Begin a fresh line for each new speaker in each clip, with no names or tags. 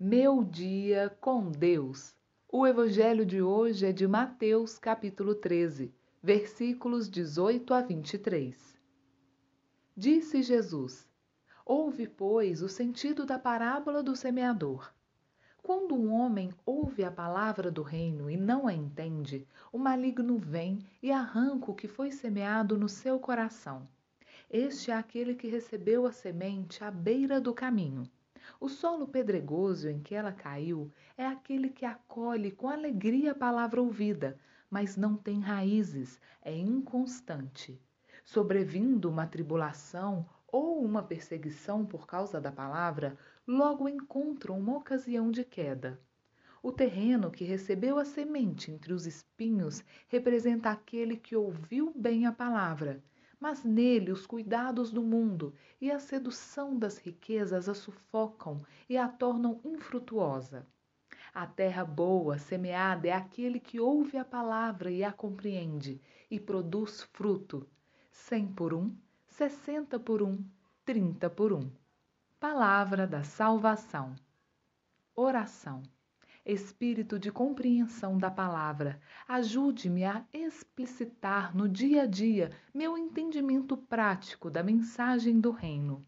Meu dia com Deus. O evangelho de hoje é de Mateus, capítulo 13, versículos 18 a 23. Disse Jesus: Ouve, pois, o sentido da parábola do semeador. Quando um homem ouve a palavra do reino e não a entende, o maligno vem e arranca o que foi semeado no seu coração. Este é aquele que recebeu a semente à beira do caminho. O solo pedregoso em que ela caiu é aquele que acolhe com alegria a palavra ouvida, mas não tem raízes, é inconstante. Sobrevindo uma tribulação ou uma perseguição por causa da palavra, logo encontram uma ocasião de queda. O terreno que recebeu a semente entre os espinhos representa aquele que ouviu bem a palavra mas nele os cuidados do mundo e a sedução das riquezas a sufocam e a tornam infrutuosa. A terra boa, semeada, é aquele que ouve a palavra e a compreende, e produz fruto, cem por um, sessenta por um, trinta por um. Palavra da salvação. Oração. Espírito de compreensão da palavra, ajude-me a explicitar no dia a dia meu entendimento prático da mensagem do Reino.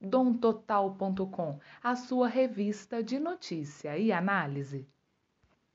domtotal.com, a sua revista de notícia e análise.